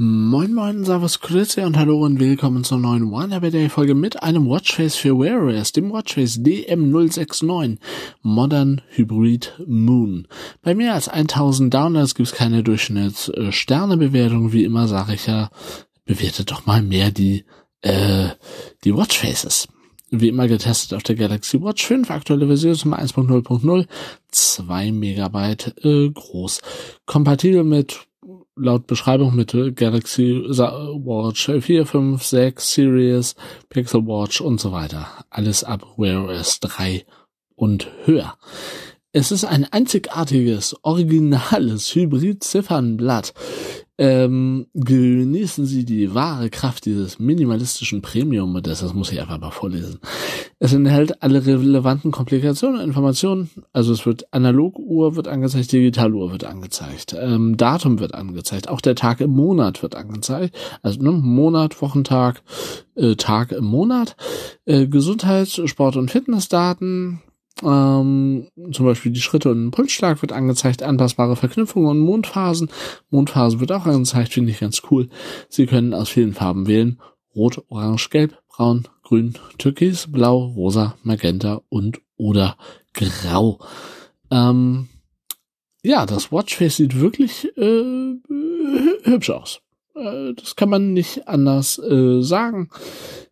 Moin Moin, Servus, Grüße und Hallo und willkommen zur neuen One Happy Day Folge mit einem Watchface für Wear OS, dem Watchface DM069 Modern Hybrid Moon. Bei mehr als 1000 Downloads gibt es keine Durchschnitts-Sternebewertung, wie immer sage ich ja, bewertet doch mal mehr die, äh, die Watchfaces. Wie immer getestet auf der Galaxy Watch 5, aktuelle Version zum 1.0.0, 2 Megabyte äh, groß. Kompatibel mit laut Beschreibung mit Galaxy Watch 4, 5, 6 Series, Pixel Watch und so weiter. Alles ab Wear OS 3 und höher. Es ist ein einzigartiges, originales Hybrid-Ziffernblatt ähm, genießen Sie die wahre Kraft dieses minimalistischen Premium-Modells. Das muss ich einfach mal vorlesen. Es enthält alle relevanten Komplikationen, Informationen. Also es wird Analoguhr wird angezeigt, Digitaluhr wird angezeigt, ähm, Datum wird angezeigt, auch der Tag im Monat wird angezeigt. Also ne, Monat, Wochentag, äh, Tag im Monat, äh, Gesundheits-, Sport- und Fitnessdaten, ähm, zum Beispiel die Schritte und Pulsschlag wird angezeigt, anpassbare Verknüpfungen und Mondphasen. Mondphase wird auch angezeigt, finde ich ganz cool. Sie können aus vielen Farben wählen. Rot, Orange, Gelb, Braun, Grün, Türkis, Blau, Rosa, Magenta und oder Grau. Ähm, ja, das Watchface sieht wirklich äh, hübsch aus. Äh, das kann man nicht anders äh, sagen.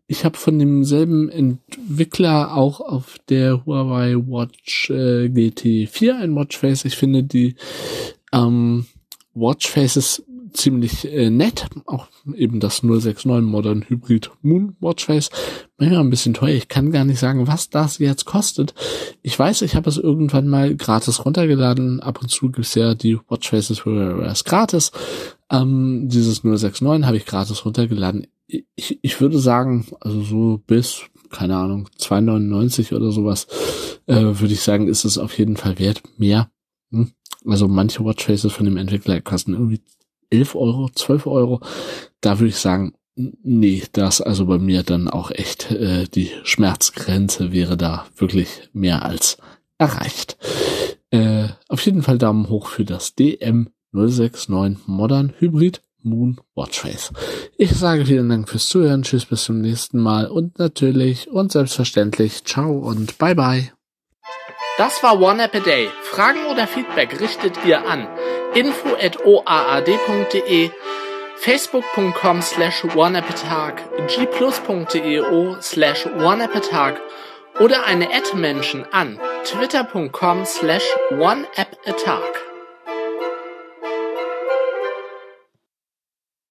Ich habe von demselben Entwickler auch auf der Huawei Watch äh, GT4 ein Watchface. Ich finde die ähm, Watchfaces ziemlich äh, nett. Auch eben das 069 Modern Hybrid Moon Watchface. Manchmal ein bisschen teuer. Ich kann gar nicht sagen, was das jetzt kostet. Ich weiß, ich habe es irgendwann mal gratis runtergeladen. Ab und zu gibt's ja die Watchfaces für es gratis. Ähm, dieses 069 habe ich gratis runtergeladen ich, ich würde sagen, also so bis, keine Ahnung, 2,99 oder sowas, äh, würde ich sagen, ist es auf jeden Fall wert. Mehr. Hm? Also manche Watchfaces von dem Entwickler kosten irgendwie 11 Euro, 12 Euro. Da würde ich sagen, nee, das also bei mir dann auch echt äh, die Schmerzgrenze wäre da wirklich mehr als erreicht. Äh, auf jeden Fall Daumen hoch für das DM069 Modern Hybrid Moon Watchface. Ich sage vielen Dank fürs Zuhören, tschüss bis zum nächsten Mal und natürlich und selbstverständlich ciao und bye bye. Das war One App a Day. Fragen oder Feedback richtet ihr an info at oaad.de facebook.com slash oneappatag gplus.eo slash oneappatag oder eine Ad-Menschen an twitter.com slash oneappatag.